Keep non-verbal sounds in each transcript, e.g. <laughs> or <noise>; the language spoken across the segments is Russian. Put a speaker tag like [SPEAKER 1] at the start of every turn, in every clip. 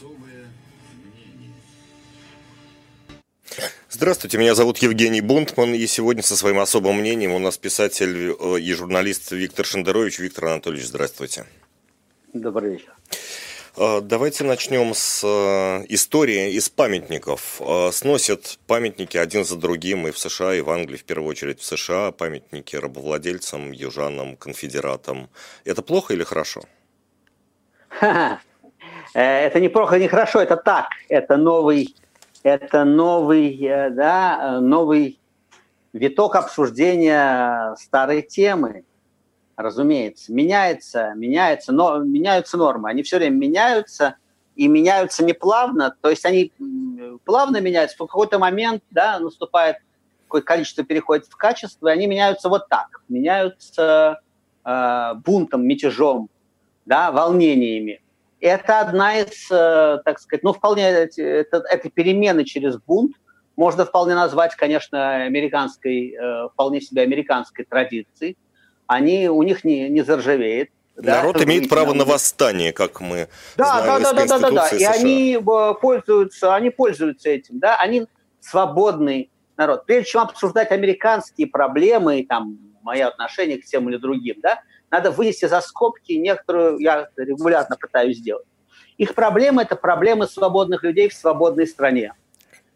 [SPEAKER 1] Особое мнение.
[SPEAKER 2] Здравствуйте, меня зовут Евгений Бунтман, и сегодня со своим особым мнением у нас писатель э, и журналист Виктор Шендерович. Виктор Анатольевич, здравствуйте.
[SPEAKER 3] Добрый вечер.
[SPEAKER 2] Э, Давайте начнем с э, истории из памятников. Сносят памятники один за другим и в США, и в Англии, в первую очередь в США, памятники рабовладельцам, южанам, конфедератам. Это плохо или хорошо?
[SPEAKER 3] Ха-ха. Э, Это не плохо, не хорошо, это так. Это новый, это новый, э, да, э, новый виток обсуждения старой темы. Разумеется, меняется, меняется, но меняются нормы. Они все время меняются и меняются не плавно. То есть они плавно меняются, в какой-то момент, да, наступает какое количество переходит в качество, и они меняются вот так. Меняются э, бунтом, мятежом, да, волнениями. Это одна из, э, так сказать, ну, вполне, это, это перемены через бунт, можно вполне назвать, конечно, американской, э, вполне себе американской традицией. Они, у них не, не заржавеет. да,
[SPEAKER 2] Народ
[SPEAKER 3] это
[SPEAKER 2] имеет право на восстание, как мы
[SPEAKER 3] Да,
[SPEAKER 2] знаем
[SPEAKER 3] да, да, да, да, да, да. И
[SPEAKER 2] США.
[SPEAKER 3] они э, пользуются, они пользуются этим, да, они свободный народ. Прежде чем обсуждать американские проблемы и там мое отношение к тем или другим, да, надо вынести за скобки некоторую, я регулярно пытаюсь сделать. Их проблемы – это проблемы свободных людей в свободной стране,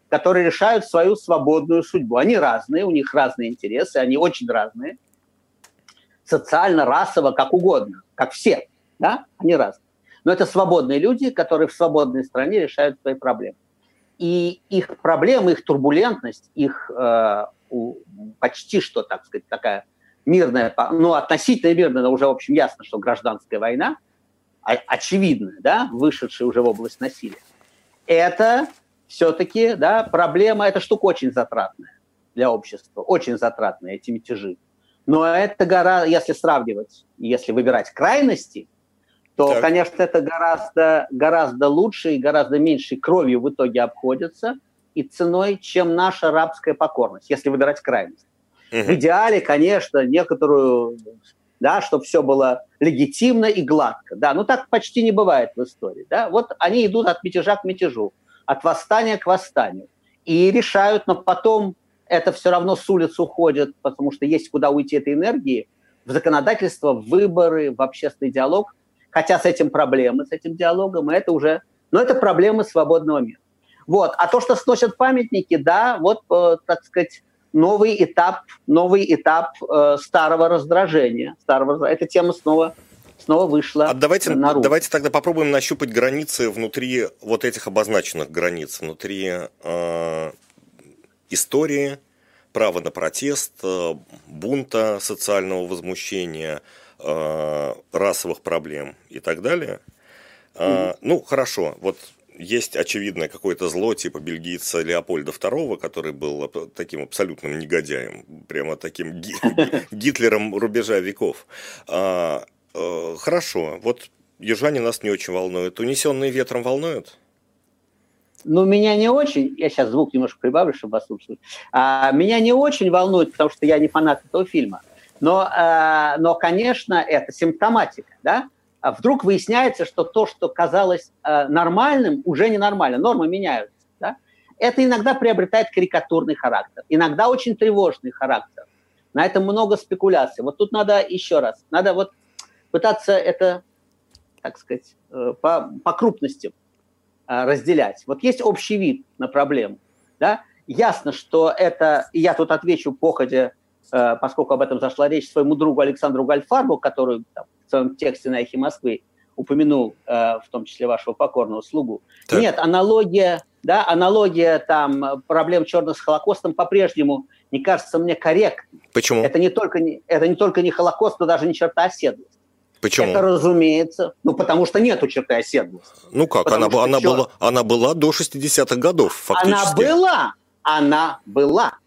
[SPEAKER 3] которые решают свою свободную судьбу. Они разные, у них разные интересы, они очень разные. Социально, расово, как угодно, как все, да, они разные. Но это свободные люди, которые в свободной стране решают свои проблемы. И их проблемы, их турбулентность, их э, почти что, так сказать, такая мирная, ну, относительно мирная, но уже, в общем, ясно, что гражданская война, о- очевидная, да, вышедшая уже в область насилия, это все-таки, да, проблема, эта штука очень затратная для общества, очень затратная, эти мятежи. Но это гора, если сравнивать, если выбирать крайности, то,
[SPEAKER 2] Так.
[SPEAKER 3] конечно, это гораздо, гораздо лучше и гораздо меньшей кровью в итоге обходится и ценой, чем наша рабская покорность, если выбирать крайность. В
[SPEAKER 2] Мгм.
[SPEAKER 3] идеале, конечно, некоторую, да, чтобы все было легитимно и гладко. Да, но так почти не бывает в истории. Да. Вот они идут от мятежа к мятежу, от восстания к восстанию. И решают, но потом это все равно с улиц уходит, потому что есть куда уйти этой энергии, в законодательство, в выборы, в общественный диалог. Хотя с этим проблемы, с этим диалогом, и это уже... Но это проблемы свободного мира. Вот. А то, что сносят памятники, да, вот, э, так сказать, новый этап, новый этап э, старого раздражения. Старого, эта тема снова, снова вышла
[SPEAKER 2] А давайте,
[SPEAKER 3] наружу.
[SPEAKER 2] давайте тогда попробуем нащупать границы внутри вот этих обозначенных границ, внутри э, истории, права на протест, э, бунта, социального возмущения, э, расовых проблем и так далее. Э, Ну, хорошо, вот есть очевидное какое-то зло типа бельгийца Леопольда II, который был таким абсолютным негодяем, прямо таким ги- <laughs> Гитлером рубежа веков. А, э, хорошо, вот южане нас не очень волнуют. Унесенные ветром волнуют?
[SPEAKER 3] Ну, меня не очень, я сейчас звук немножко прибавлю, чтобы вас слушать. А, меня не очень волнует, потому что я не фанат этого фильма. Но, а, но конечно, это симптоматика, да? А вдруг выясняется, что то, что казалось а, нормальным, уже ненормально. Нормы меняются, да? Это иногда приобретает карикатурный характер, иногда очень тревожный характер. На этом много спекуляций. Вот тут надо еще раз, надо вот пытаться это, так сказать, э, по, по крупности а, разделять. Вот есть общий вид на проблему. Да? Ясно, что это, и я тут отвечу походе, э, поскольку об этом зашла речь, своему другу Александру Гальфарбу, который там, в своем тексте на «Эхе Москвы» упомянул, э, в том числе вашего покорного слугу.
[SPEAKER 2] Так.
[SPEAKER 3] Нет, аналогия, да, аналогия там э, проблем черных с Холокостом по-прежнему не кажется мне корректной.
[SPEAKER 2] Почему?
[SPEAKER 3] Это не только не, это не только не Холокост, но даже не черта оседлости.
[SPEAKER 2] Почему?
[SPEAKER 3] Это разумеется, ну потому что нету черты оседлости.
[SPEAKER 2] Ну как,
[SPEAKER 3] потому
[SPEAKER 2] она, она,
[SPEAKER 3] чё?
[SPEAKER 2] была, она была до 60-х годов фактически.
[SPEAKER 3] Она была, она была.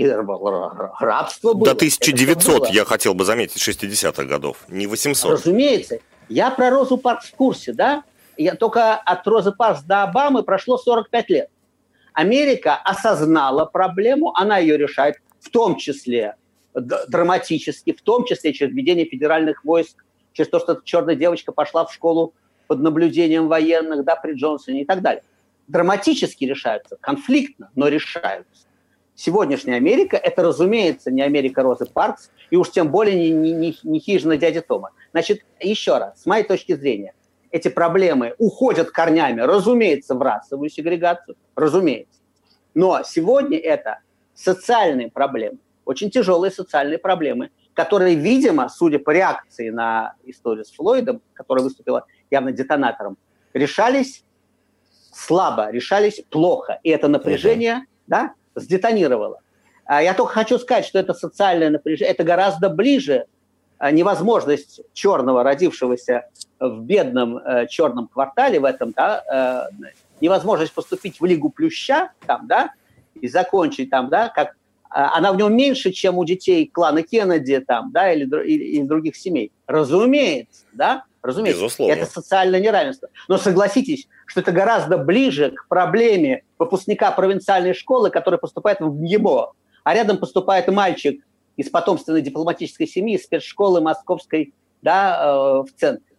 [SPEAKER 3] И рабство было.
[SPEAKER 2] До
[SPEAKER 3] Это всё
[SPEAKER 2] 1900,
[SPEAKER 3] было.
[SPEAKER 2] я хотел бы заметить, 60-х годов, не 800.
[SPEAKER 3] Разумеется. Я про Розу Паркс в курсе, да? Я только от Розы Паркс до Обамы прошло 45 лет. Америка осознала проблему, она ее решает, в том числе драматически, в том числе через введение федеральных войск, через то, что черная девочка пошла в школу под наблюдением военных, да, при Джонсоне и так далее. Драматически решаются, конфликтно, но решаются. Сегодняшняя Америка – это, разумеется, не Америка Розы Паркс, и уж тем более не, не, не, не хижина дяди Тома. Значит, еще раз, с моей точки зрения, эти проблемы уходят корнями, разумеется, в расовую сегрегацию, разумеется. Но сегодня это социальные проблемы, очень тяжелые социальные проблемы, которые, видимо, судя по реакции на историю с Флойдом, которая выступила явно детонатором, решались слабо, решались плохо. И это напряжение uh-huh. да, сдетонировало. А я только хочу сказать, что это социальное напряжение, это гораздо ближе а, невозможность черного, родившегося в бедном э, черном квартале в этом, да, э, невозможность поступить в Лигу Плюща, там, да, и закончить там, да, как а, она в нем меньше, чем у детей клана Кеннеди там, да, или, или, или других семей. Разумеется, да, разумеется. Безусловно. Это социальное неравенство. Но согласитесь, что это гораздо ближе к проблеме выпускника провинциальной школы, который поступает в ГИБО, а рядом поступает мальчик из потомственной дипломатической семьи, из спецшколы московской, да, э, в центре.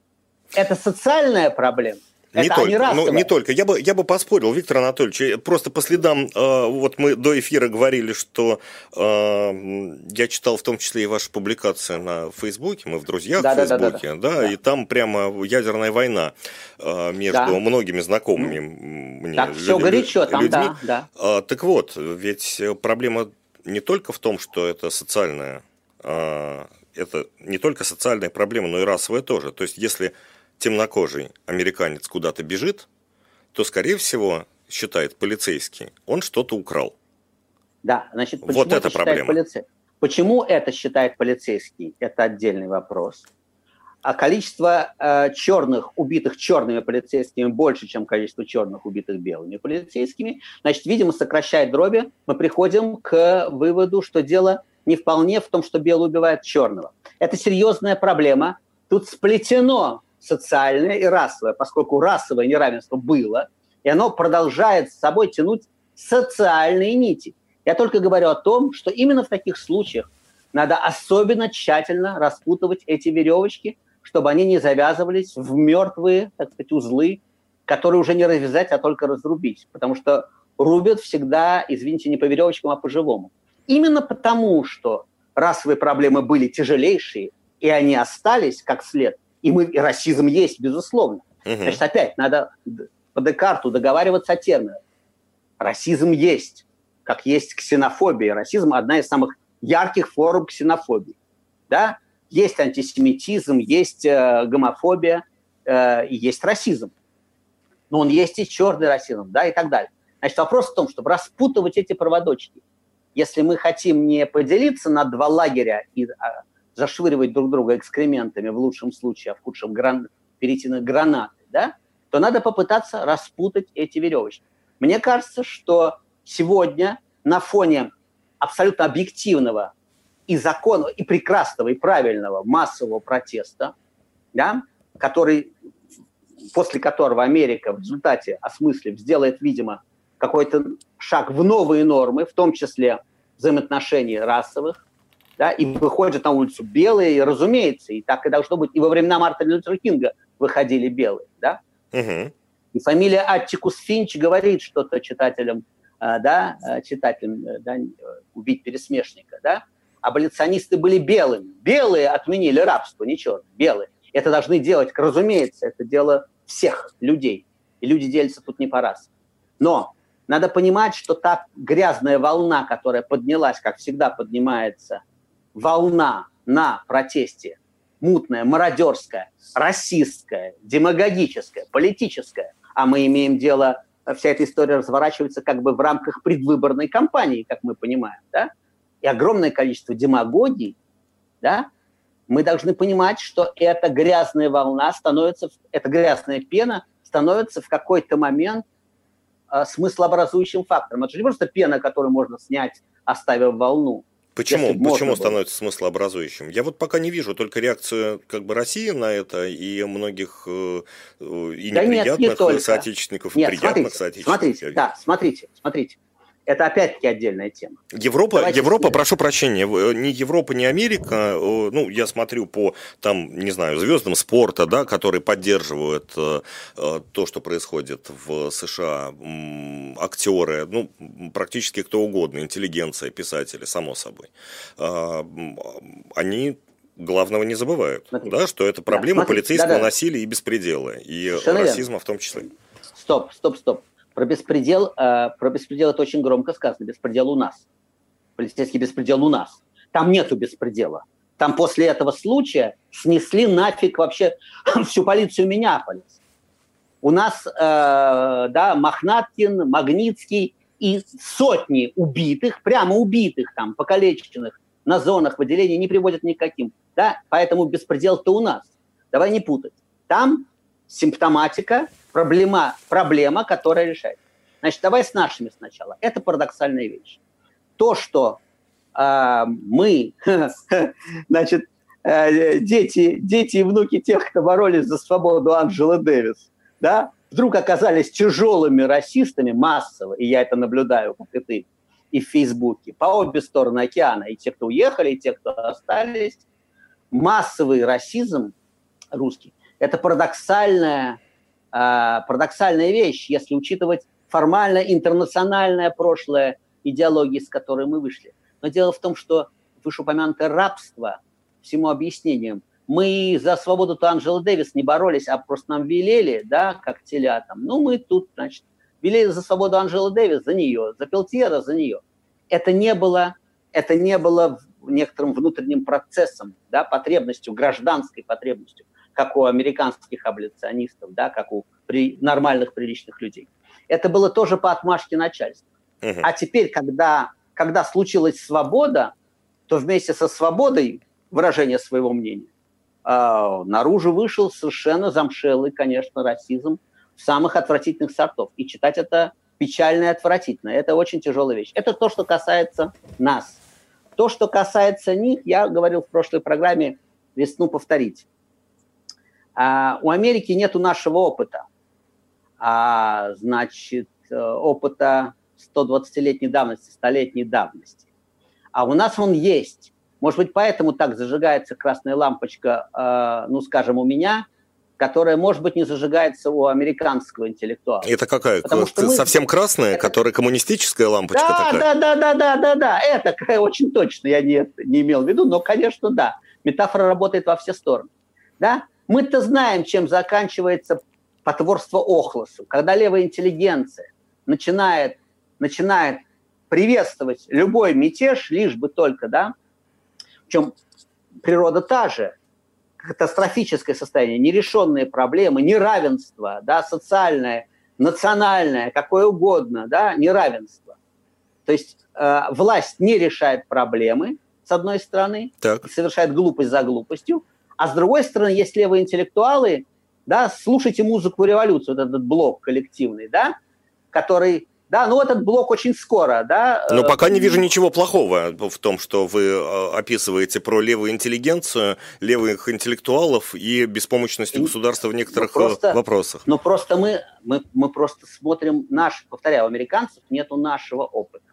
[SPEAKER 3] Это социальная проблема.
[SPEAKER 2] Не это только, ну, не только. Я бы, я бы поспорил, Виктор Анатольевич, э, просто по следам, э, вот мы до эфира говорили, что э, я читал в том числе и ваши публикации на Фейсбуке, мы в друзьях да, в Фейсбуке, да, да, да, да, да, и там прямо ядерная война э, между да. многими знакомыми мне
[SPEAKER 3] так, все лю- горячо там, людьми. Да, да.
[SPEAKER 2] А, так вот, ведь проблема не только в том, что это социальная, э, это не только социальная проблема, но и расовая тоже. То есть, если темнокожий американец куда-то бежит, то, скорее всего, считает полицейский, он что-то украл.
[SPEAKER 3] Да, значит, почему вот это, это проблема. Полице... Почему это считает полицейский, это отдельный вопрос. А количество э, черных, убитых черными полицейскими больше, чем количество черных, убитых белыми полицейскими, значит, видимо, сокращает дроби, мы приходим к выводу, что дело не вполне в том, что белый убивает черного. Это серьезная проблема. Тут сплетено социальное и расовое, поскольку расовое неравенство было, и оно продолжает с собой тянуть социальные нити. Я только говорю о том, что именно в таких случаях надо особенно тщательно распутывать эти веревочки, чтобы они не завязывались в мертвые, так сказать, узлы, которые уже не развязать, а только разрубить. Потому что рубят всегда, извините, не по веревочкам, а по живому. Именно потому, что расовые проблемы были тяжелейшие, и они остались как след, и, мы, и расизм есть, безусловно. Угу. Значит, опять надо по Декарту договариваться о терминах. Расизм есть, как есть ксенофобия. Расизм – одна из самых ярких форм ксенофобии. Да? Есть антисемитизм, есть э, гомофобия, э, и есть расизм. Но он есть и черный расизм, да, и так далее. Значит, вопрос в том, чтобы распутывать эти проводочки. Если мы хотим не поделиться на два лагеря и а, зашвыривать друг друга экскрементами в лучшем случае, а в худшем гран... перейти на гранаты, да, то надо попытаться распутать эти веревочки. Мне кажется, что сегодня на фоне абсолютно объективного и законного, и прекрасного, и правильного массового протеста, да, который, после которого Америка в результате, осмыслив, сделает, видимо, какой-то шаг в новые нормы, в том числе взаимоотношений расовых, да, и выходят на улицу белые, и, разумеется, и так и должно быть. И во времена Мартина Лютера Кинга выходили белые, да. Угу. И фамилия Аттикус Финч говорит что-то читателям, э, да, э, читателям, э, да, убить пересмешника, да. Аболиционисты были белыми. Белые отменили рабство, не черные, белые. Это должны делать, разумеется, это дело всех людей. И люди делятся тут не по раз. Но надо понимать, что та грязная волна, которая поднялась, как всегда поднимается волна на протесте мутная, мародерская, расистская, демагогическая, политическая, а мы имеем дело, вся эта история разворачивается как бы в рамках предвыборной кампании, как мы понимаем, да, и огромное количество демагогий, да, мы должны понимать, что эта грязная волна становится, эта грязная пена становится в какой-то момент э, смыслообразующим фактором. Это же не просто пена, которую можно снять, оставив волну.
[SPEAKER 2] Почему, почему становится смыслообразующим? Я вот пока не вижу только реакцию как бы России на это и многих э, и да неприятных нет, не соотечественников,
[SPEAKER 3] нет, и приятных смотрите, соотечественников. Смотрите, да, смотрите, смотрите. Это опять-таки отдельная тема.
[SPEAKER 2] Европа, Давайте Европа, прошу прощения, э, ни Европа, ни Америка, э, ну, я смотрю по, там, не знаю, звездам спорта, да, которые поддерживают э, то, что происходит в США, актеры, ну, практически кто угодно, интеллигенция, писатели, само собой, а, они главного не забывают, Смотрите. да, что это проблема да, полицейского да, да. насилия и беспредела, и Совершенно расизма верно. в том числе.
[SPEAKER 3] Стоп, стоп, стоп. Про беспредел, э, про беспредел это очень громко сказано. Беспредел у нас. Полицейский беспредел у нас. Там нету беспредела. Там после этого случая снесли нафиг вообще <laughs> всю полицию Минneapolis. У нас, э, да, Мохнаткин, Магнитский и сотни убитых, прямо убитых, там, покалеченных на зонах выделения не приводят никаким. Да? Поэтому беспредел-то у нас. Давай не путать. Там симптоматика, проблема, проблема, которая решается. Значит, давай с нашими сначала. Это парадоксальная вещь. То, что э, мы, <laughs> значит, э, дети, дети и внуки тех, кто боролись за свободу Анджела Дэвис, да, вдруг оказались тяжелыми расистами массово, и я это наблюдаю, как и ты, и в Фейсбуке, по обе стороны океана, и те, кто уехали, и те, кто остались, массовый расизм русский – это парадоксальная парадоксальная вещь, если учитывать формально интернациональное прошлое идеологии, с которой мы вышли. Но дело в том, что вышеупомянутое рабство всему объяснением. Мы за свободу-то Анджелы Дэвис не боролись, а просто нам велели, да, как телятам. Ну, мы тут, значит, велели за свободу Анджелы Дэвис, за нее, за Пелтьера, за нее. Это не было, это не было некоторым внутренним процессом, да, потребностью, гражданской потребностью как у американских аболиционистов, да, как у при, нормальных, приличных людей. Это было тоже по отмашке начальства. Угу. А теперь, когда, когда случилась свобода, то вместе со свободой выражения своего мнения э, наружу вышел совершенно замшелый, конечно, расизм самых отвратительных сортов. И читать это печально и отвратительно. Это очень тяжелая вещь. Это то, что касается нас. То, что касается них, я говорил в прошлой программе, весну повторить. А у Америки нету нашего опыта. А, значит, э, опыта 120-летней давности, 100-летней давности. А у нас он есть. Может быть, поэтому так зажигается красная лампочка, э, ну, скажем, у меня, которая, может быть, не зажигается у американского интеллектуала.
[SPEAKER 2] Это какая? Потому что мы... Совсем красная, это... которая коммунистическая лампочка
[SPEAKER 3] да,
[SPEAKER 2] такая?
[SPEAKER 3] Да, да, да, да, да, да. Это очень точно я не, не имел в виду, но, конечно, да. Метафора работает во все стороны. Да? Мы-то знаем, чем заканчивается потворство Охлосу, когда левая интеллигенция начинает, начинает приветствовать любой мятеж, лишь бы только, да, причем природа та же, катастрофическое состояние, нерешенные проблемы, неравенство, да, социальное, национальное, какое угодно, да, неравенство. То есть э, власть не решает проблемы, с одной стороны, так. совершает глупость за глупостью, а с другой стороны, есть левые интеллектуалы, да, слушайте музыку революции, вот этот блок коллективный, да, который да, ну этот блок очень скоро, да.
[SPEAKER 2] Но пока не вижу ничего плохого в том, что вы э, описываете про левую интеллигенцию, левых интеллектуалов и беспомощность государства в некоторых ну, просто, вопросах.
[SPEAKER 3] Но просто мы, мы, мы просто смотрим наш, повторяю, у американцев нету нашего опыта.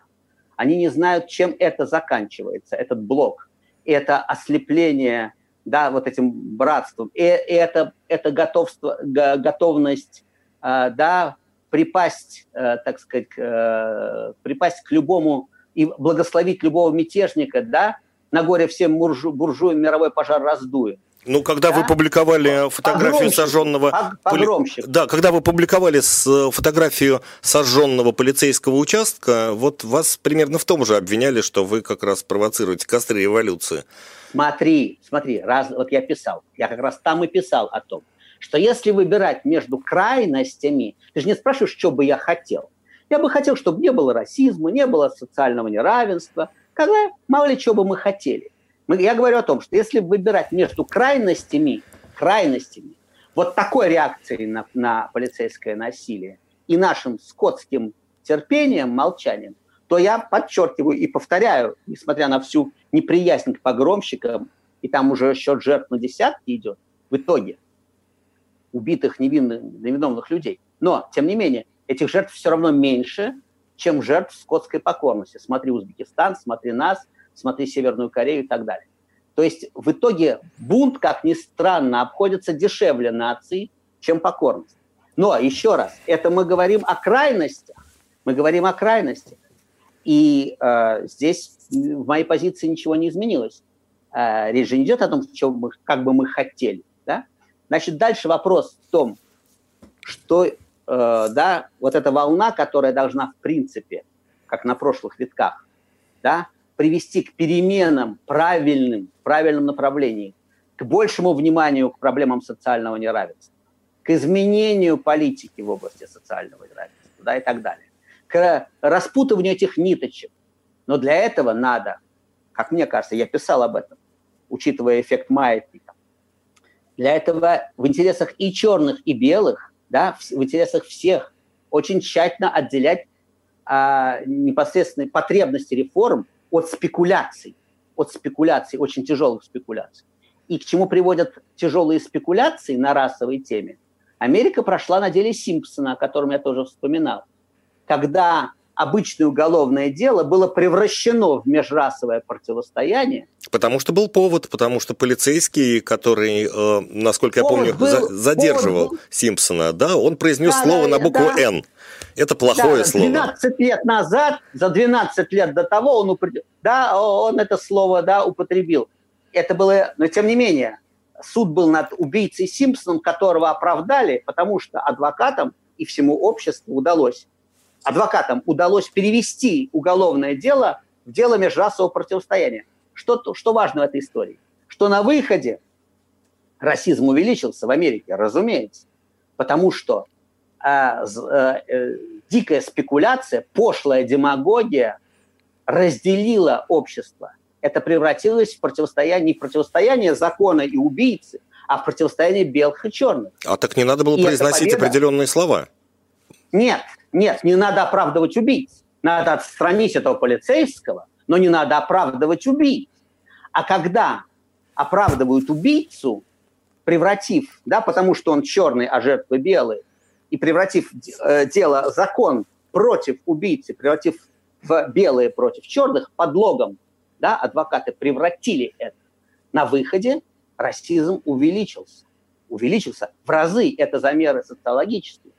[SPEAKER 3] Они не знают, чем это заканчивается, этот блок. Это ослепление да, вот этим братством. И, и это, это готовство, готовность, э, да, припасть, э, так сказать, э, припасть к любому и благословить любого мятежника, да, на горе всем буржу, буржуям мировой пожар раздует.
[SPEAKER 2] Ну, когда да? вы публиковали фотографию погромщик, сожженного...
[SPEAKER 3] Погромщик.
[SPEAKER 2] Да, когда вы публиковали с фотографию сожженного полицейского участка, вот вас примерно в том же обвиняли, что вы как раз провоцируете костры революции.
[SPEAKER 3] Смотри, смотри, раз, вот я писал, я как раз там и писал о том, что если выбирать между крайностями, ты же не спрашиваешь, что бы я хотел. Я бы хотел, чтобы не было расизма, не было социального неравенства, когда мало ли чего бы мы хотели. Я говорю о том, что если выбирать между крайностями, крайностями, вот такой реакцией на, на полицейское насилие и нашим скотским терпением, молчанием, то я подчеркиваю и повторяю, несмотря на всю неприязнь к погромщикам, и там уже счет жертв на десятки идет в итоге, убитых невинных, невиновных людей. Но, тем не менее, этих жертв все равно меньше, чем жертв скотской покорности. Смотри Узбекистан, смотри нас, смотри Северную Корею и так далее. То есть в итоге бунт, как ни странно, обходится дешевле нации, чем покорность. Но еще раз, это мы говорим о крайностях. Мы говорим о крайностях. И э, здесь в моей позиции ничего не изменилось. Э, речь же не идет о том, что мы, как бы мы хотели. Да? Значит, дальше вопрос в том, что э, да, вот эта волна, которая должна в принципе, как на прошлых витках, да, привести к переменам правильным, правильном направлении, к большему вниманию к проблемам социального неравенства, к изменению политики в области социального неравенства да, и так далее, к распутыванию этих ниточек. Но для этого надо, как мне кажется, я писал об этом, учитывая эффект маятника, для этого в интересах и черных, и белых, да, в интересах всех очень тщательно отделять а, непосредственные потребности реформ от спекуляций, от спекуляций, очень тяжелых спекуляций. И к чему приводят тяжелые спекуляции на расовой теме? Америка прошла на деле Симпсона, о котором я тоже вспоминал, когда обычное уголовное дело было превращено в межрасовое противостояние.
[SPEAKER 2] Потому что был повод, потому что полицейский, который, э, насколько повод я помню, был, за, задерживал был. Симпсона, да, он произнес да, слово да, на букву да. «Н». Это плохое да, слово.
[SPEAKER 3] 12 лет назад, за 12 лет до того он, упр... да, он это слово да, употребил. Это было, но тем не менее, суд был над убийцей Симпсоном, которого оправдали, потому что адвокатам и всему обществу удалось адвокатам удалось перевести уголовное дело в дело межрасового противостояния. Что, что важно в этой истории? Что на выходе расизм увеличился в Америке, разумеется, потому что э, э, э, дикая спекуляция, пошлая демагогия разделила общество. Это превратилось в противостояние, не в противостояние закона и убийцы, а в противостояние белых и черных.
[SPEAKER 2] А так не надо было и произносить победа... определенные слова.
[SPEAKER 3] Нет, нет, не надо оправдывать убийц. Надо отстранить этого полицейского, но не надо оправдывать убийц. А когда оправдывают убийцу, превратив, да, потому что он черный, а жертвы белые, и превратив э, дело, закон против убийцы, превратив в белые против черных, подлогом, да, адвокаты превратили это. На выходе расизм увеличился. Увеличился в разы. Это замеры социологические.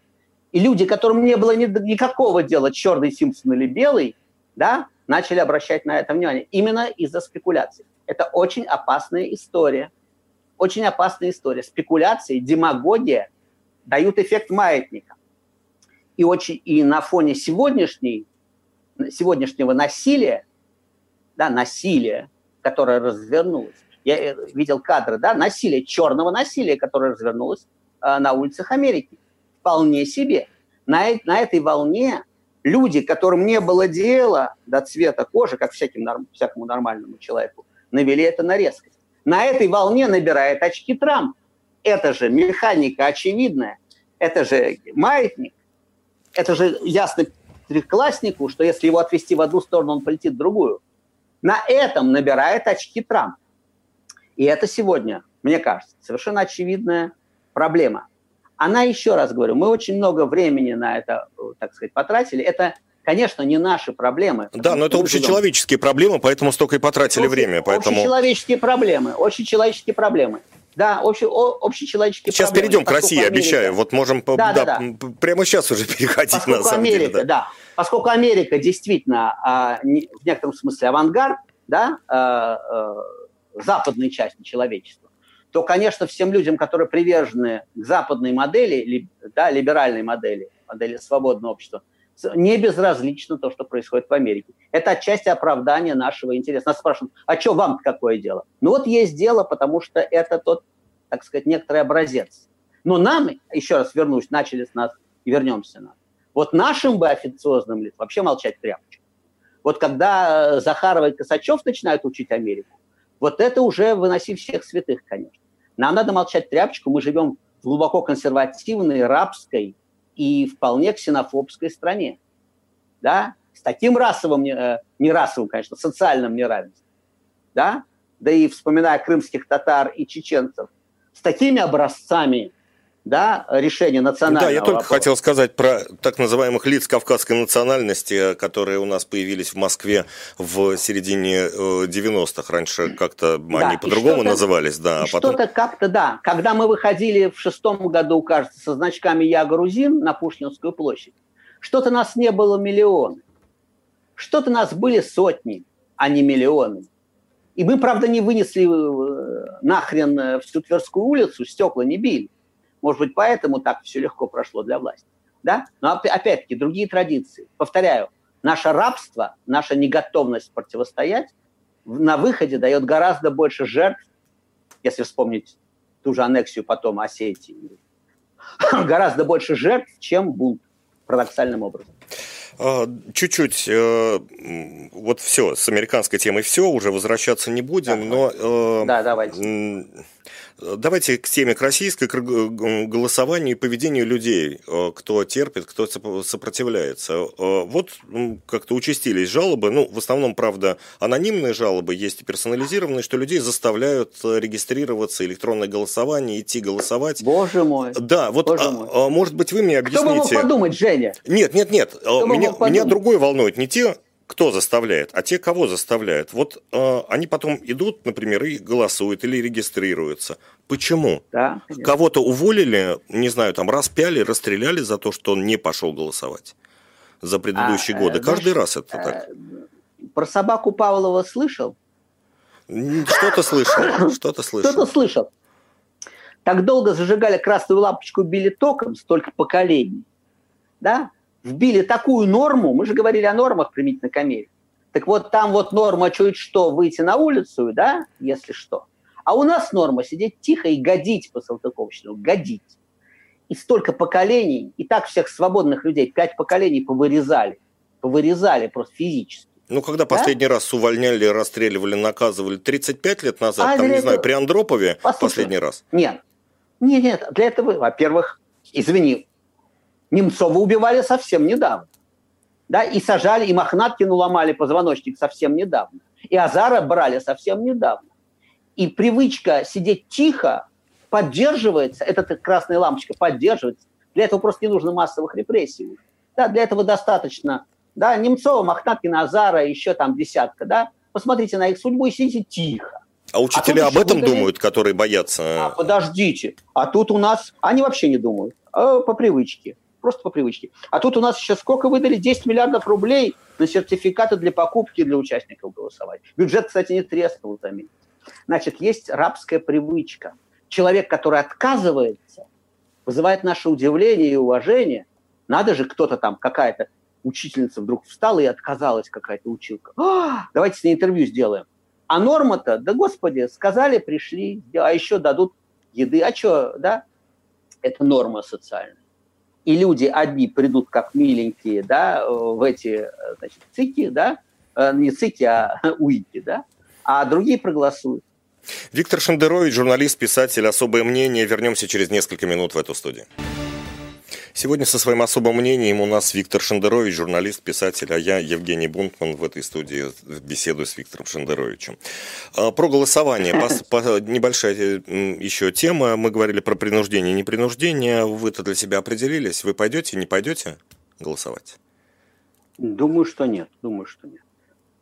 [SPEAKER 3] И люди, которым не было ни, никакого дела, черный Симпсон или белый, да, начали обращать на это внимание. Именно из-за спекуляций. Это очень опасная история. Очень опасная история. Спекуляции, демагогия дают эффект маятника. И, очень, и на фоне сегодняшней, сегодняшнего насилия, да, насилия, которое развернулось, я э, видел кадры, да, насилия, черного насилия, которое развернулось э, на улицах Америки вполне себе. На, на этой волне люди, которым не было дела до цвета кожи, как всяким, всякому нормальному человеку, навели это на резкость. На этой волне набирает очки Трамп. Это же механика очевидная, это же маятник, это же ясно трехкласснику, что если его отвести в одну сторону, он полетит в другую. На этом набирает очки Трамп. И это сегодня, мне кажется, совершенно очевидная проблема. Она, еще раз говорю, мы очень много времени на это, так сказать, потратили. Это конечно, не наши проблемы.
[SPEAKER 2] Да, но это общечеловеческие живем. проблемы, поэтому столько и потратили Общ, время. Поэтому...
[SPEAKER 3] Общечеловеческие проблемы, общечеловеческие проблемы. Да, общ, общечеловеческие
[SPEAKER 2] сейчас проблемы. Сейчас перейдем к России, Америка... обещаю. Вот можем да, да, да, да. прямо сейчас уже <laughs> переходить
[SPEAKER 3] Поскольку
[SPEAKER 2] на самом
[SPEAKER 3] Америка,
[SPEAKER 2] деле.
[SPEAKER 3] Да. да. Поскольку Америка действительно а, не, в некотором смысле авангард, да, а, а, западной части человечества, то, конечно, всем людям, которые привержены к западной модели, да, либеральной модели, модели свободного общества, не безразлично то, что происходит в Америке. Это отчасти оправдание нашего интереса. Нас спрашивают, а что вам какое дело? Ну вот есть дело, потому что это тот, так сказать, некоторый образец. Но нам, еще раз вернусь, начали с нас и вернемся на. Вот нашим бы официозным лицам вообще молчать тряпочку. Вот когда Захарова и Косачев начинают учить Америку, вот это уже выноси всех святых, конечно. Нам надо молчать тряпочку, мы живем в глубоко консервативной, рабской и вполне ксенофобской стране. Да? С таким расовым, э, не расовым, конечно, социальным неравенством. Да? Да и вспоминая крымских татар и чеченцев, с такими образцами да, решение национального
[SPEAKER 2] Да, я только
[SPEAKER 3] вопроса.
[SPEAKER 2] хотел сказать про так называемых лиц кавказской национальности, которые у нас появились в Москве в середине 90-х. Раньше как-то
[SPEAKER 3] Да,
[SPEAKER 2] они по-другому назывались, да. А потом...
[SPEAKER 3] Что-то как-то, да. Когда мы выходили в шестом году, кажется, со значками «Я грузин» на Пушкинскую площадь, что-то нас не было миллионы. Что-то нас были сотни, а не миллионы. И мы, правда, не вынесли э, нахрен э, всю Тверскую улицу, стекла не били. Может быть, поэтому так все легко прошло для власти. Да? Но опя- опять-таки, другие традиции. Повторяю, наше рабство, наша неготовность противостоять на выходе дает гораздо больше жертв, если вспомнить ту же аннексию потом Осетии, <laughs> гораздо больше жертв, чем бунт, парадоксальным образом.
[SPEAKER 2] А, Чуть-чуть, э, вот все, с американской темой все, уже возвращаться не будем, но... э,
[SPEAKER 3] Да, давайте.
[SPEAKER 2] Давайте к теме к российской, к голосованию и поведению людей, э, кто терпит, кто соп- сопротивляется. Э, Вот как-то участились жалобы, ну, в основном, правда, анонимные жалобы, есть и персонализированные, что людей заставляют э, регистрироваться, электронное голосование, идти голосовать.
[SPEAKER 3] Боже мой.
[SPEAKER 2] Да, вот,
[SPEAKER 3] Боже
[SPEAKER 2] а-
[SPEAKER 3] мой.
[SPEAKER 2] а, может быть, вы мне
[SPEAKER 3] Кто бы мог
[SPEAKER 2] объясните...
[SPEAKER 3] подумать, Женя?
[SPEAKER 2] Нет, нет, нет.
[SPEAKER 3] Кто
[SPEAKER 2] Меня, меня другое волнует. Не те, кто заставляет, а те, кого заставляют. Вот э, они потом идут, например, и голосуют или регистрируются. Почему?
[SPEAKER 3] Да, конечно.
[SPEAKER 2] Кого-то уволили, не знаю, там распяли, расстреляли за то, что он не пошел голосовать за предыдущие
[SPEAKER 3] А,
[SPEAKER 2] годы.
[SPEAKER 3] э,
[SPEAKER 2] Каждый
[SPEAKER 3] знаешь,
[SPEAKER 2] раз это так.
[SPEAKER 3] э, Про собаку Павлова слышал?
[SPEAKER 2] Что-то слышал, что-то слышал.
[SPEAKER 3] Кто-то слышал. Так долго зажигали красную лампочку, били током, столько поколений. Да? Вбили такую норму, мы же говорили о нормах применительно к Америке. Так вот, там вот норма чуть что выйти на улицу, да, если что. А у нас норма сидеть тихо и годить по Салтыковщину, годить. И столько поколений, и так всех свободных людей, пять поколений повырезали. Повырезали просто физически.
[SPEAKER 2] Ну, когда последний раз увольняли, расстреливали, наказывали? 35 лет назад,
[SPEAKER 3] А,
[SPEAKER 2] там, не знаю,
[SPEAKER 3] этого-
[SPEAKER 2] при Андропове
[SPEAKER 3] Послушай,
[SPEAKER 2] последний раз.
[SPEAKER 3] Нет. Нет, нет, для этого, во-первых, извини, Немцова убивали совсем недавно. Да, и сажали, и Мохнаткину ломали позвоночник совсем недавно. И Азара брали совсем недавно. И привычка сидеть тихо поддерживается, эта красная лампочка поддерживается. Для этого просто не нужно массовых репрессий. Да, для этого достаточно. Да, Немцова, Мохнаткина, Азара, еще там десятка. Да? Посмотрите на их судьбу и сидите тихо.
[SPEAKER 2] А учителя
[SPEAKER 3] тут
[SPEAKER 2] об этом
[SPEAKER 3] выдали-
[SPEAKER 2] думают, которые боятся?
[SPEAKER 3] А, подождите. А тут у нас... Они вообще не думают. А, по привычке. Просто по привычке. А тут у нас еще сколько выдали? 10 миллиардов рублей на сертификаты для покупки для участников голосования. Бюджет, кстати, не треснул, заметьте. Значит, есть рабская привычка. Человек, который отказывается, вызывает наше удивление и уважение. Надо же, кто-то там, какая-то учительница вдруг встала и отказалась, какая-то училка. «А, давайте с ней интервью сделаем. А норма-то, да господи, сказали, пришли, а еще дадут еды. А что, да? Это норма социальная. И люди одни придут как миленькие, да, в эти, э, значит, цики, да, Э, не цики, а <laughs> уики, да, а другие проголосуют.
[SPEAKER 2] Виктор Шендерович, журналист, писатель, особое мнение. Вернемся через несколько минут в эту студию. Сегодня со своим особым мнением у нас Виктор Шендерович, журналист, писатель, а я, Евгений Бунтман, в этой студии беседую с Виктором Шендеровичем. А, Про голосование. Пос- по- Небольшая м, еще тема. Мы говорили про принуждение и непринуждение. Вы-то для себя определились? Вы пойдете, не пойдете голосовать?
[SPEAKER 3] Думаю, что нет, думаю, что нет.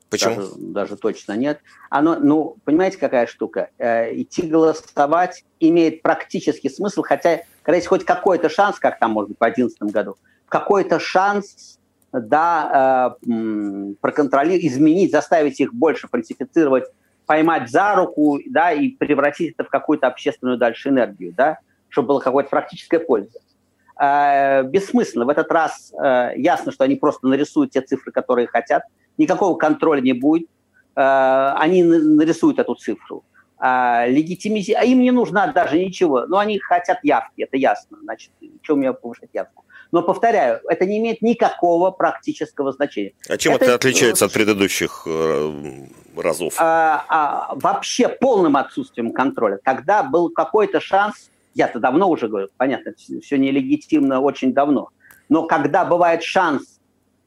[SPEAKER 2] Почему?
[SPEAKER 3] Даже, даже точно нет. Оно, ну, понимаете, какая штука? Э, идти голосовать имеет практический смысл, хотя, когда есть хоть какой-то шанс, как там, может быть, в 2011 году, какой-то шанс, да, э, проконтролировать, изменить, заставить их больше фальсифицировать, поймать за руку, да, и превратить это в какую-то общественную дальше энергию, да, чтобы была какая-то практическая польза. Э, бессмысленно. В этот раз э, ясно, что они просто нарисуют те цифры, которые хотят, никакого контроля не будет. Э, они на- нарисуют эту цифру. А, легитимизи... а им не нужно даже ничего. Но они хотят явки, это ясно. Значит, чем мне повышать явку? Но, повторяю, это не имеет никакого практического значения.
[SPEAKER 2] А чем это,
[SPEAKER 3] это-
[SPEAKER 2] отличается от предыдущих э, разов?
[SPEAKER 3] А, а, вообще полным отсутствием контроля. Когда был какой-то шанс, я-то давно уже говорю, понятно, все нелегитимно очень давно, но когда бывает шанс,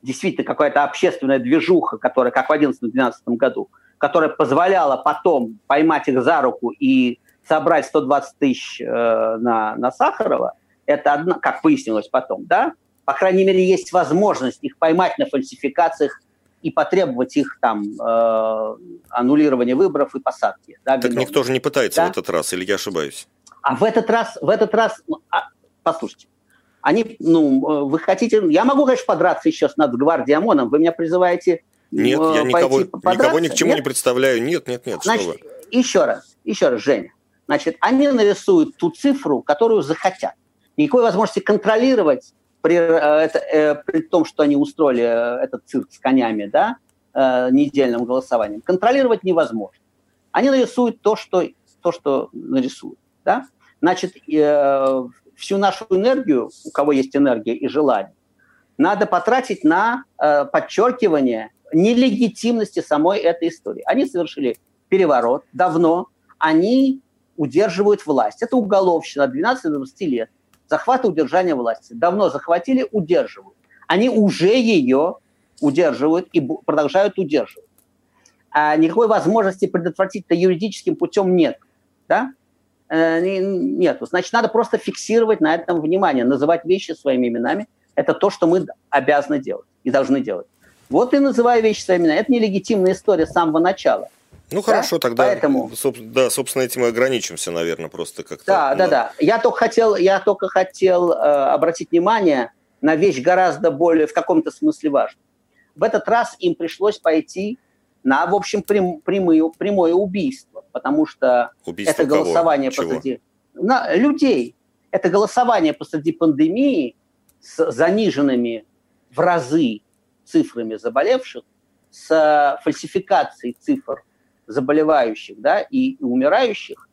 [SPEAKER 3] действительно какая-то общественная движуха, которая, как в 2011-2012 году, которая позволяла потом поймать их за руку и собрать 120 тысяч э, на, на Сахарова, это одна, как выяснилось потом, да, по крайней мере, есть возможность их поймать на фальсификациях и потребовать их там э, аннулирования выборов и посадки.
[SPEAKER 2] Да, так виновных. никто же не пытается да? в этот раз, или я ошибаюсь?
[SPEAKER 3] А в этот раз, в этот раз, ну, а, послушайте, они, ну, вы хотите, я могу, конечно, подраться еще с Нацгвардией ОМОНом, вы меня призываете
[SPEAKER 2] Нет, я никого, никого ни к чему нет? не представляю, нет, нет, нет,
[SPEAKER 3] Значит, что вы. еще раз, еще раз, Женя, значит, они нарисуют ту цифру, которую захотят. Никакой возможности контролировать при, э, это, э, при том, что они устроили э, этот цирк с конями, да, недельным голосованием, контролировать невозможно. Они нарисуют то, что, то, что нарисуют. Да? Значит, всю нашу энергию, у кого есть энергия и желание, надо потратить на подчеркивание нелегитимности самой этой истории. Они совершили переворот давно, они удерживают власть. Это уголовщина 12-20 лет захвата удержания власти. Давно захватили, удерживают. Они уже ее удерживают и продолжают удерживать. А никакой возможности предотвратить это юридическим путем нет. Да? Э, нету. Значит, надо просто фиксировать на этом внимание, называть вещи своими именами. Это то, что мы обязаны делать и должны делать. Вот и называю вещи своими именами. Это нелегитимная история с самого начала.
[SPEAKER 2] Ну хорошо, да? тогда, Поэтому... да, собственно, этим и ограничимся, наверное, просто как-то.
[SPEAKER 3] Да, да, да. Я только хотел, я только хотел э, обратить внимание на вещь гораздо более, в каком-то смысле важную. В этот раз им пришлось пойти на, в общем, прям, прямое, прямое убийство, потому что убийство это голосование кого? посреди на, людей. Это голосование посреди пандемии с заниженными в разы цифрами заболевших, с фальсификацией цифр заболевающих да, и, и умирающих,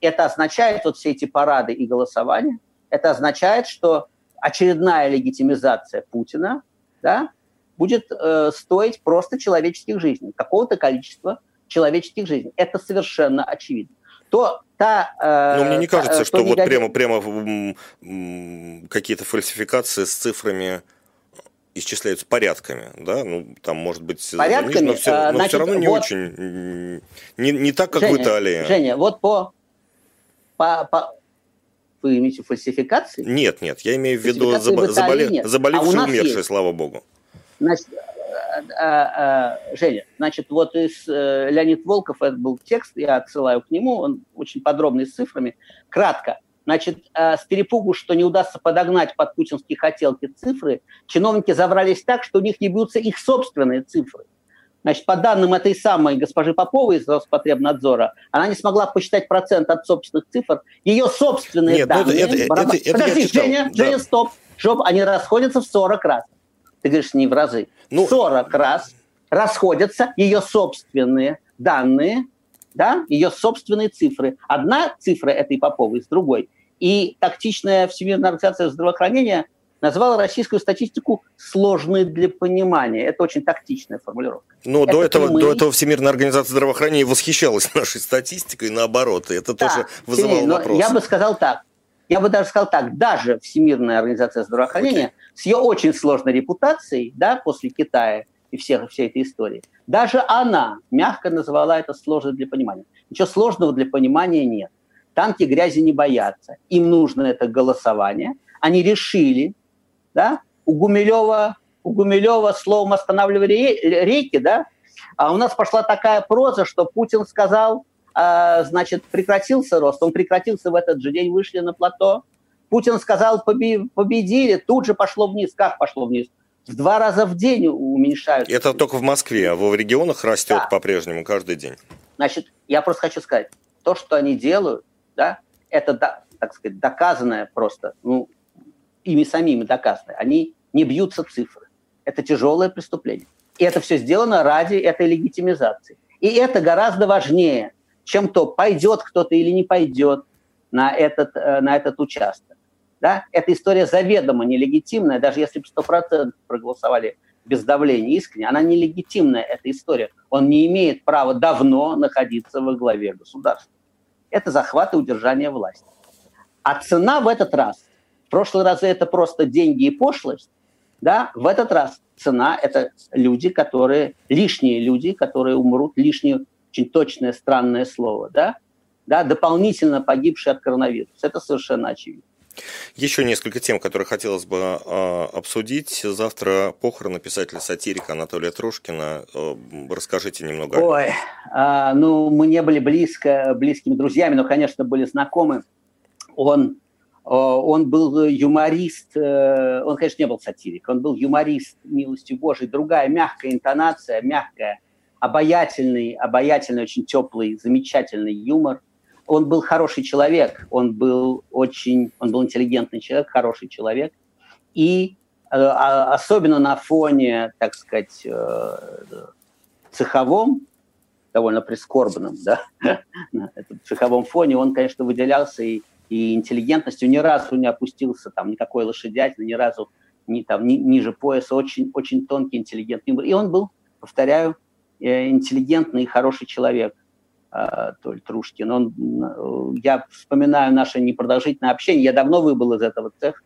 [SPEAKER 3] это означает, вот все эти парады и голосования, это означает, что очередная легитимизация Путина да, будет э, стоить просто человеческих жизней, какого-то количества человеческих жизней. Это совершенно очевидно. То та,
[SPEAKER 2] э, Но мне не кажется, та, что вот негодяй... прямо, прямо какие-то фальсификации с цифрами исчисляются порядками, да, ну, там, может быть,
[SPEAKER 3] порядками, занижено, но, все,
[SPEAKER 2] но значит, все равно не вот, очень, не, не так, как
[SPEAKER 3] Женя,
[SPEAKER 2] в Италии.
[SPEAKER 3] Женя, вот по, по, по вы имеете фальсификации?
[SPEAKER 2] Нет, нет, я имею в виду забо, заболе, нет. а умершие, есть. слава богу.
[SPEAKER 3] Значит, а, а, Женя, значит, вот из э, Леонид Волков, это был текст, я отсылаю к нему, он очень подробный с цифрами. Кратко, Значит, э, с перепугу, что не удастся подогнать под путинские хотелки цифры, чиновники забрались так, что у них не бьются их собственные цифры. Значит, по данным этой самой госпожи Поповой из Роспотребнадзора, она не смогла посчитать процент от собственных цифр. Ее собственные Нет, ну данные... Это, это, это, это Подожди, Женя, да. Женя, стоп. Жоп, они расходятся в 40 раз. Ты говоришь, не в разы. Ну... 40 раз расходятся ее собственные данные, да, ее собственные цифры. Одна цифра этой Поповой с другой. И тактичная Всемирная организация здравоохранения назвала российскую статистику сложной для понимания. Это очень тактичная формулировка.
[SPEAKER 2] Но это до этого, мы... до этого Всемирная организация здравоохранения восхищалась нашей статистикой, наоборот, и это да, тоже вызывало Сергей, вопросы.
[SPEAKER 3] Я бы сказал так, я бы даже сказал так, даже Всемирная организация здравоохранения с ее очень сложной репутацией, да, после Китая и всех, всей этой истории, даже она мягко назвала это сложным для понимания. Ничего сложного для понимания нет. Танки грязи не боятся. Им нужно это голосование. Они решили, да, у Гумилева, у Гумилева словом останавливали реки, да, а у нас пошла такая проза, что Путин сказал, значит, прекратился рост. Он прекратился в этот же день, вышли на плато. Путин сказал, победили, тут же пошло вниз. Как пошло вниз? В два раза в день уменьшают.
[SPEAKER 2] Это только в Москве, а в регионах растет да. по-прежнему каждый день.
[SPEAKER 3] Значит, я просто хочу сказать, то, что они делают, да, это, так сказать, доказанное просто, ну, ими самими доказанное. Они не бьются цифры. Это тяжелое преступление. И это все сделано ради этой легитимизации. И это гораздо важнее, чем то, пойдет кто-то или не пойдет на этот, э, на этот участок. Да? Эта история заведомо нелегитимная, даже если бы 100% проголосовали без давления искренне, она нелегитимная, эта история. Он не имеет права давно находиться во главе государства это захват и удержание власти. А цена в этот раз, в прошлый раз это просто деньги и пошлость, да, в этот раз цена – это люди, которые, лишние люди, которые умрут, лишнее, очень точное, странное слово, да, да, дополнительно погибшие от коронавируса. Это совершенно очевидно.
[SPEAKER 2] Еще несколько тем, которые хотелось бы э, обсудить. Завтра похороны писателя-сатирика Анатолия Трушкина. Э, расскажите немного.
[SPEAKER 3] Ой, э, ну мы не были близко, близкими друзьями, но, конечно, были знакомы. Он, э, он был юморист, э, он, конечно, не был сатирик, он был юморист, милостью Божией. Другая мягкая интонация, мягкая, обаятельный, обаятельный, очень теплый, замечательный юмор – он был хороший человек, он был очень, он был интеллигентный человек, хороший человек, и э, а, особенно на фоне, так сказать, э, цеховом, довольно прискорбном, да, <laughs> на этом цеховом фоне он, конечно, выделялся и, и интеллигентностью, ни разу не опустился там никакой лошадятины, ни разу ни, там, ни, ниже пояса, очень, очень тонкий, интеллигентный. И он был, повторяю, интеллигентный и хороший человек. А, Толь Трушкин. Он, э, я вспоминаю наше непродолжительное общение. Я давно выбыл из этого цеха,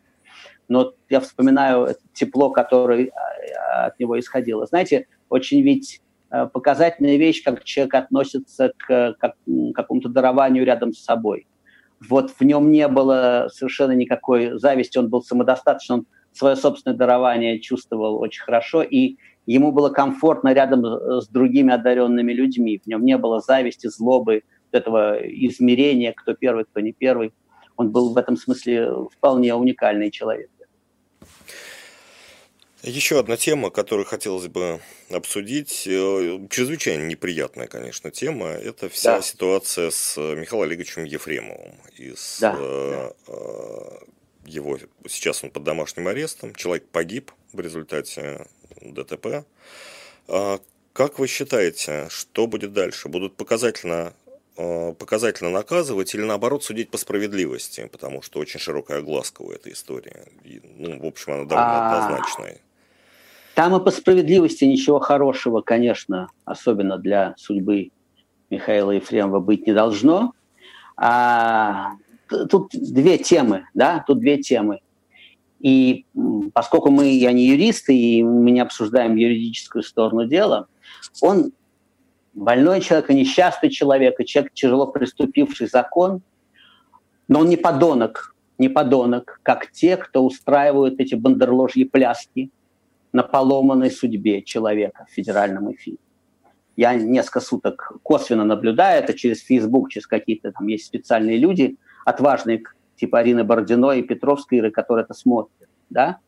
[SPEAKER 3] но я вспоминаю тепло, которое от него исходило. Знаете, очень ведь э, показательная вещь, как человек относится к, к какому-то дарованию рядом с собой. Вот в нем не было совершенно никакой зависти, он был самодостаточен, он свое собственное дарование чувствовал очень хорошо, и ему было комфортно рядом с другими одаренными людьми. В нем не было зависти, злобы, этого измерения, кто первый, кто не первый. Он был в этом смысле вполне уникальный человек.
[SPEAKER 2] Еще одна тема, которую хотелось бы обсудить, э, чрезвычайно неприятная, конечно, тема, это вся да. ситуация с Михаилом Олеговичем Ефремовым. И с, да, э, да. Его, сейчас он под домашним арестом, человек погиб в результате ДТП. А как вы считаете, что будет дальше? Будут показательно, а, показательно наказывать или наоборот судить по справедливости? Потому что очень широкая глазка у этой истории. И, ну, в общем, она довольно а... однозначная.
[SPEAKER 3] Там и по справедливости ничего хорошего, конечно, особенно для судьбы Михаила Ефремова быть не должно. А, тут две темы, да, тут две темы. И поскольку мы, я не юристы, и мы не обсуждаем юридическую сторону дела, он больной человек, и несчастный человек, и человек, тяжело приступивший закон, но он не подонок, не подонок, как те, кто устраивают эти бандерложьи пляски на поломанной судьбе человека в федеральном эфире. Я несколько суток косвенно наблюдаю это через Facebook, через какие-то там есть специальные люди, отважные типа Арины Бородиной и Петровской которые это смотрят, да,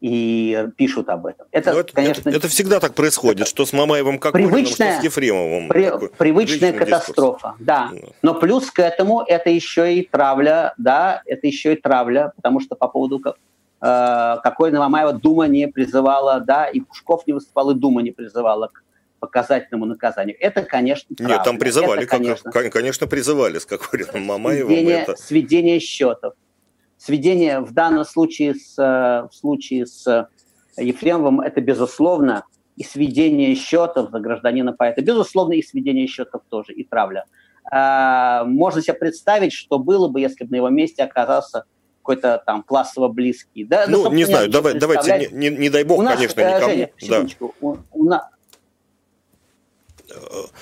[SPEAKER 3] и пишут об этом.
[SPEAKER 2] Это, это, конечно, это, это всегда так происходит, что с Мамаевым Кокориным, что с Ефремовым.
[SPEAKER 3] При, привычная катастрофа, дискурс. да. Но плюс к этому это еще и травля, да, это еще и травля, потому что по поводу э, какой Мамаева Дума не призывала, да, и Пушков не выступал, и Дума не призывала к показательному наказанию. Это, конечно,
[SPEAKER 2] правда. Нет, там призывали, это, конечно, как, конечно, призывали с Кокориным Мамаевым.
[SPEAKER 3] Сведение, это... сведение счетов. Сведение в данном случае с, в случае с Ефремовым это безусловно и сведение счетов за гражданина поэта. Безусловно, и сведение счетов тоже, и травля. А, можно себе представить, что было бы, если бы на его месте оказался какой-то там классово близкий. Да,
[SPEAKER 2] ну, да, не знаю, давай, давайте, не, не, не дай бог, у нас, конечно, никому. Женя,
[SPEAKER 3] да. у, у,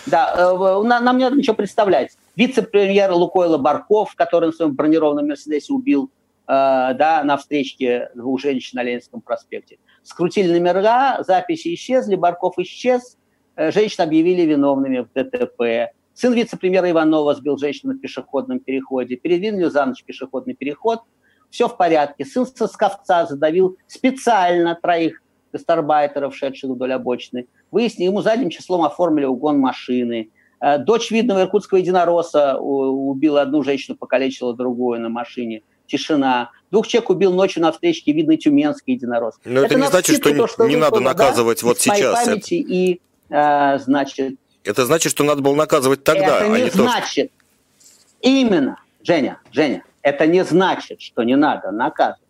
[SPEAKER 3] да, э, нам не надо ничего представлять. Вице-премьер Лукойла Барков, который на своем бронированном Мерседесе убил э, да, на встречке двух женщин на Ленинском проспекте. Скрутили номера, записи исчезли, Барков исчез, э, женщин объявили виновными в ДТП. Сын вице-премьера Иванова сбил женщину в пешеходном переходе, передвинули за ночь пешеходный переход, все в порядке. Сын Сосковца задавил специально троих гастарбайтеров, шедших вдоль обочины. Выяснили, ему задним числом оформили угон машины. Э, дочь видного иркутского единоросса убила одну женщину, покалечила другую на машине. Тишина. Двух человек убил ночью на встречке видный тюменский единорос.
[SPEAKER 2] Но это, это не значит, что, то, что не надо наказывать да, вот сейчас.
[SPEAKER 3] Памяти это... и, э, значит...
[SPEAKER 2] Это значит, что надо было наказывать тогда,
[SPEAKER 3] Это а не, не значит. То, что... Именно, Женя, Женя, это не значит, что не надо наказывать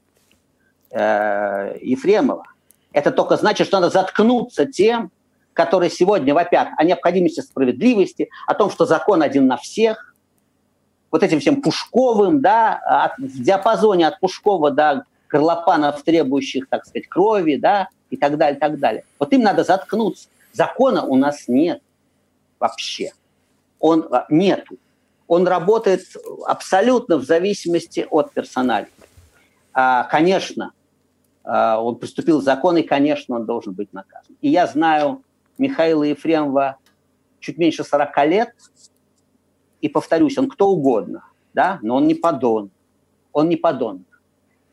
[SPEAKER 3] э, Ефремова. Это только значит, что надо заткнуться тем, которые сегодня вопят о необходимости справедливости, о том, что закон один на всех, вот этим всем Пушковым, да, от, в диапазоне от Пушкова до Горлопанов, требующих, так сказать, крови, да, и так далее, и так далее. Вот им надо заткнуться. Закона у нас нет вообще. Он а, нету. Он работает абсолютно в зависимости от персонали. А, конечно, он приступил. К закону, и, конечно, он должен быть наказан. И я знаю Михаила Ефремова чуть меньше 40 лет, и повторюсь, он кто угодно, да, но он не подон, он не подонок.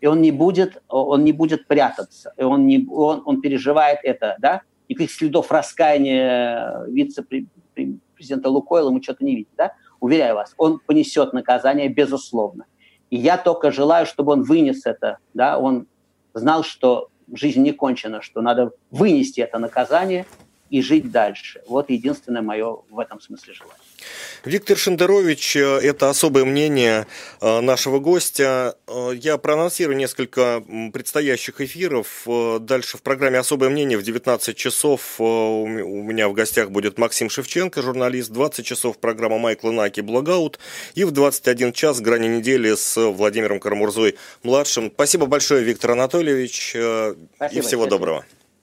[SPEAKER 3] И он не будет, он не будет прятаться, и он, не, он, он переживает это, да, никаких следов раскаяния вице-президента Лукойла мы что-то не видим, да, уверяю вас, он понесет наказание, безусловно. И я только желаю, чтобы он вынес это, да, он знал, что жизнь не кончена, что надо вынести это наказание и жить дальше. Вот единственное мое в этом смысле желание.
[SPEAKER 2] Виктор Шендерович, э, это особое мнение э, нашего гостя. Э, я проанонсирую несколько предстоящих эфиров. Дальше в программе «Особое мнение» в 19 часов у меня в гостях будет Максим Шевченко, журналист. В 20 часов программа Майкла Наки «Благаут». И в 21 час «Грани недели» с Владимиром Карамурзой-младшим. Спасибо большое, Виктор Анатольевич.
[SPEAKER 3] Спасибо,
[SPEAKER 2] и всего
[SPEAKER 3] спасибо.
[SPEAKER 2] доброго.